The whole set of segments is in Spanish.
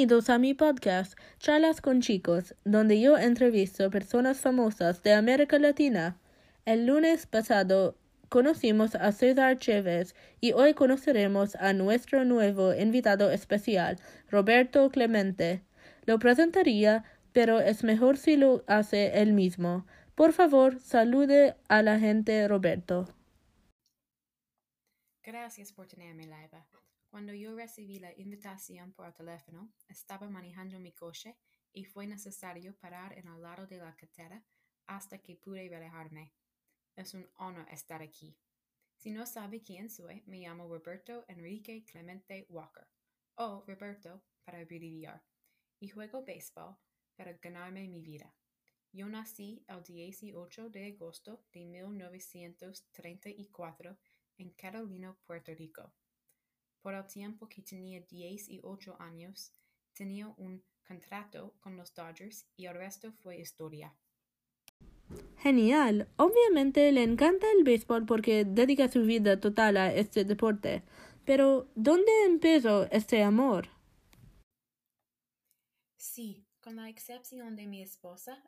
Bienvenidos a mi podcast, Charlas con Chicos, donde yo entrevisto personas famosas de América Latina. El lunes pasado conocimos a César Chévez y hoy conoceremos a nuestro nuevo invitado especial, Roberto Clemente. Lo presentaría, pero es mejor si lo hace él mismo. Por favor, salude a la gente, Roberto. Gracias por tenerme, Laiba. Cuando yo recibí la invitación por teléfono, estaba manejando mi coche y fue necesario parar en el lado de la carretera hasta que pude relajarme. Es un honor estar aquí. Si no sabe quién soy, me llamo Roberto Enrique Clemente Walker, o Roberto para abreviar, y juego béisbol para ganarme mi vida. Yo nací el 18 de agosto de 1934 en Carolina, Puerto Rico. Por el tiempo que tenía 18 años, tenía un contrato con los Dodgers y el resto fue historia. Genial. Obviamente le encanta el béisbol porque dedica su vida total a este deporte. Pero, ¿dónde empezó este amor? Sí, con la excepción de mi esposa,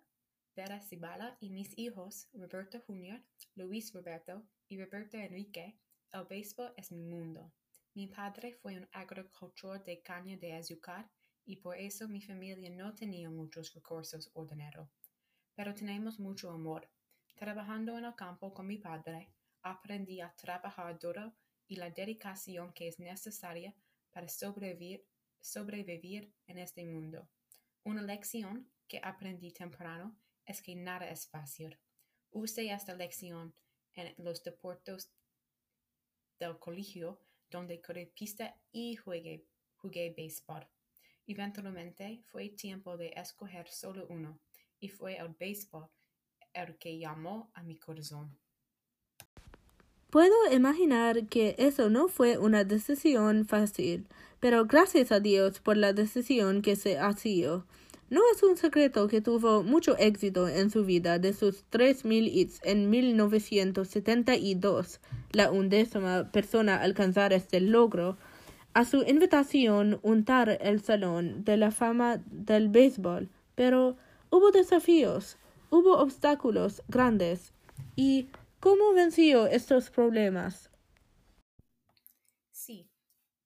Vera Cibala, y mis hijos, Roberto Jr., Luis Roberto y Roberto Enrique, el béisbol es mi mundo. Mi padre fue un agricultor de caña de azúcar y por eso mi familia no tenía muchos recursos o dinero. Pero tenemos mucho amor. Trabajando en el campo con mi padre, aprendí a trabajar duro y la dedicación que es necesaria para sobrevivir, en este mundo. Una lección que aprendí temprano es que nada es fácil. Use esta lección en los deportes del colegio donde corrí pista y jugué, jugué béisbol. Eventualmente fue tiempo de escoger solo uno, y fue el béisbol el que llamó a mi corazón. Puedo imaginar que eso no fue una decisión fácil, pero gracias a Dios por la decisión que se ha. No es un secreto que tuvo mucho éxito en su vida de sus 3.000 hits en 1972, la undécima persona a alcanzar este logro. A su invitación untar el Salón de la Fama del Béisbol, pero hubo desafíos, hubo obstáculos grandes. ¿Y cómo venció estos problemas? Sí,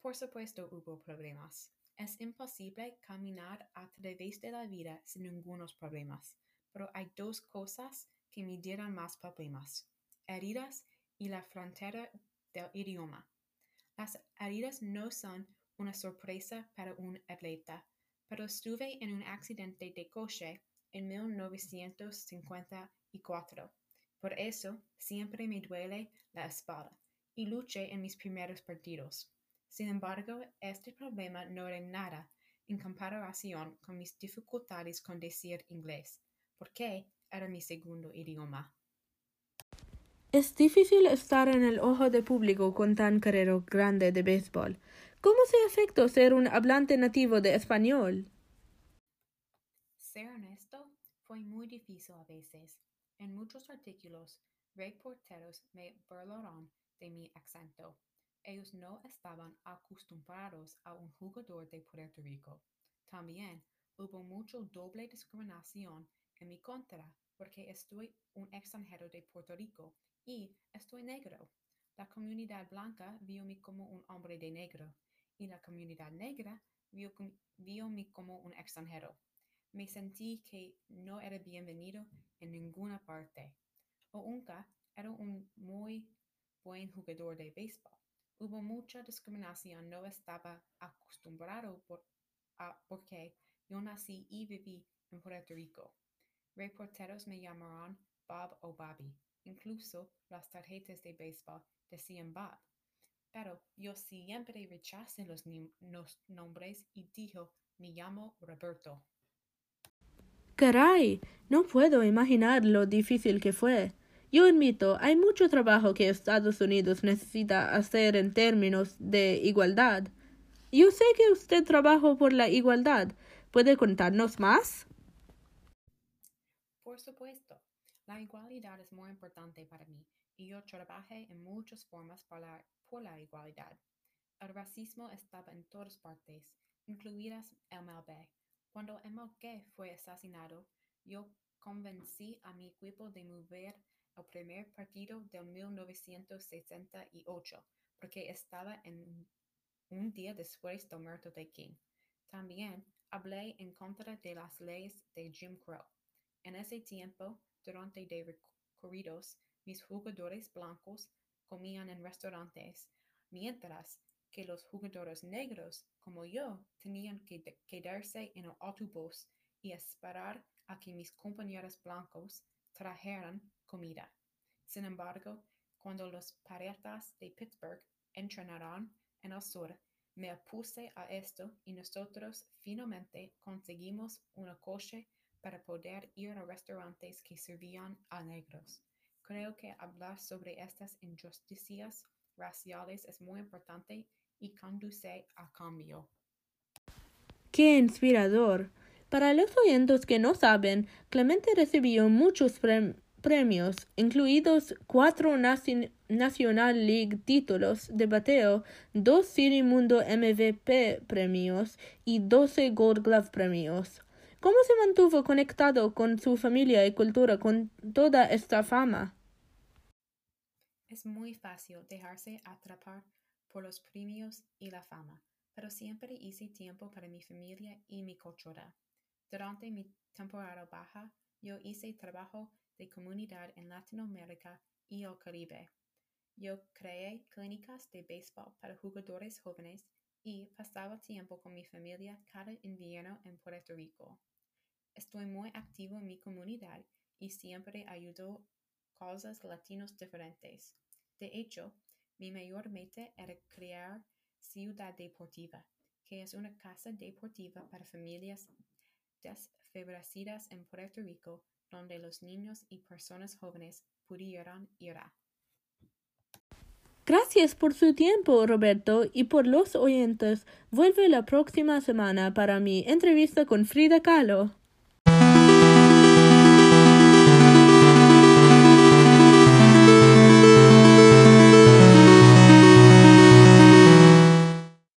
por supuesto hubo problemas. Es imposible caminar a través de la vida sin ningunos problemas, pero hay dos cosas que me dieron más problemas, heridas y la frontera del idioma. Las heridas no son una sorpresa para un atleta, pero estuve en un accidente de coche en 1954. Por eso siempre me duele la espalda y luché en mis primeros partidos. Sin embargo, este problema no era nada en comparación con mis dificultades con decir inglés, porque era mi segundo idioma. Es difícil estar en el ojo de público con tan carrera grande de béisbol. ¿Cómo se afectó ser un hablante nativo de español? Ser honesto, fue muy difícil a veces. En muchos artículos, reporteros me burlaron de mi acento ellos no estaban acostumbrados a un jugador de Puerto Rico. También hubo mucha doble discriminación en mi contra porque estoy un extranjero de Puerto Rico y estoy negro. La comunidad blanca vio mí como un hombre de negro y la comunidad negra vio, vio mí como un extranjero. Me sentí que no era bienvenido en ninguna parte. Ounka era un muy buen jugador de béisbol hubo mucha discriminación, no estaba acostumbrado por, a, porque yo nací y viví en Puerto Rico. Reporteros me llamaron Bob o Bobby. Incluso las tarjetas de béisbol decían Bob. Pero yo siempre rechacé los, los nombres y dijo, me llamo Roberto. Caray, no puedo imaginar lo difícil que fue. Yo admito, hay mucho trabajo que Estados Unidos necesita hacer en términos de igualdad. Yo sé que usted trabajó por la igualdad. ¿Puede contarnos más? Por supuesto. La igualdad es muy importante para mí y yo trabajé en muchas formas por la, por la igualdad. El racismo estaba en todas partes incluidas MLB. Cuando MLK fue asesinado, yo convencí a mi equipo de mover el primer partido del 1968 porque estaba en un día después del muerto de King. También hablé en contra de las leyes de Jim Crow. En ese tiempo, durante de recorridos, mis jugadores blancos comían en restaurantes, mientras que los jugadores negros, como yo, tenían que quedarse en el autobús y esperar a que mis compañeros blancos trajeran comida. Sin embargo, cuando los Piratas de Pittsburgh entrenaron en el sur, me opuse a esto y nosotros finalmente conseguimos una coche para poder ir a restaurantes que servían a negros. Creo que hablar sobre estas injusticias raciales es muy importante y conduce a cambio. ¡Qué inspirador! Para los oyentes que no saben, Clemente recibió muchos premios, incluidos cuatro National League títulos de bateo, dos Serie Mundo MVP premios y doce Gold Glove premios. ¿Cómo se mantuvo conectado con su familia y cultura con toda esta fama? Es muy fácil dejarse atrapar por los premios y la fama, pero siempre hice tiempo para mi familia y mi cultura. Durante mi temporada baja, yo hice trabajo de comunidad en Latinoamérica y el Caribe. Yo creé clínicas de béisbol para jugadores jóvenes y pasaba tiempo con mi familia cada invierno en Puerto Rico. Estoy muy activo en mi comunidad y siempre ayudo causas latinos diferentes. De hecho, mi mayor meta era crear Ciudad Deportiva, que es una casa deportiva para familias desfavorecidas en Puerto Rico donde los niños y personas jóvenes ir a. Gracias por su tiempo, Roberto, y por los oyentes. Vuelve la próxima semana para mi entrevista con Frida Kahlo.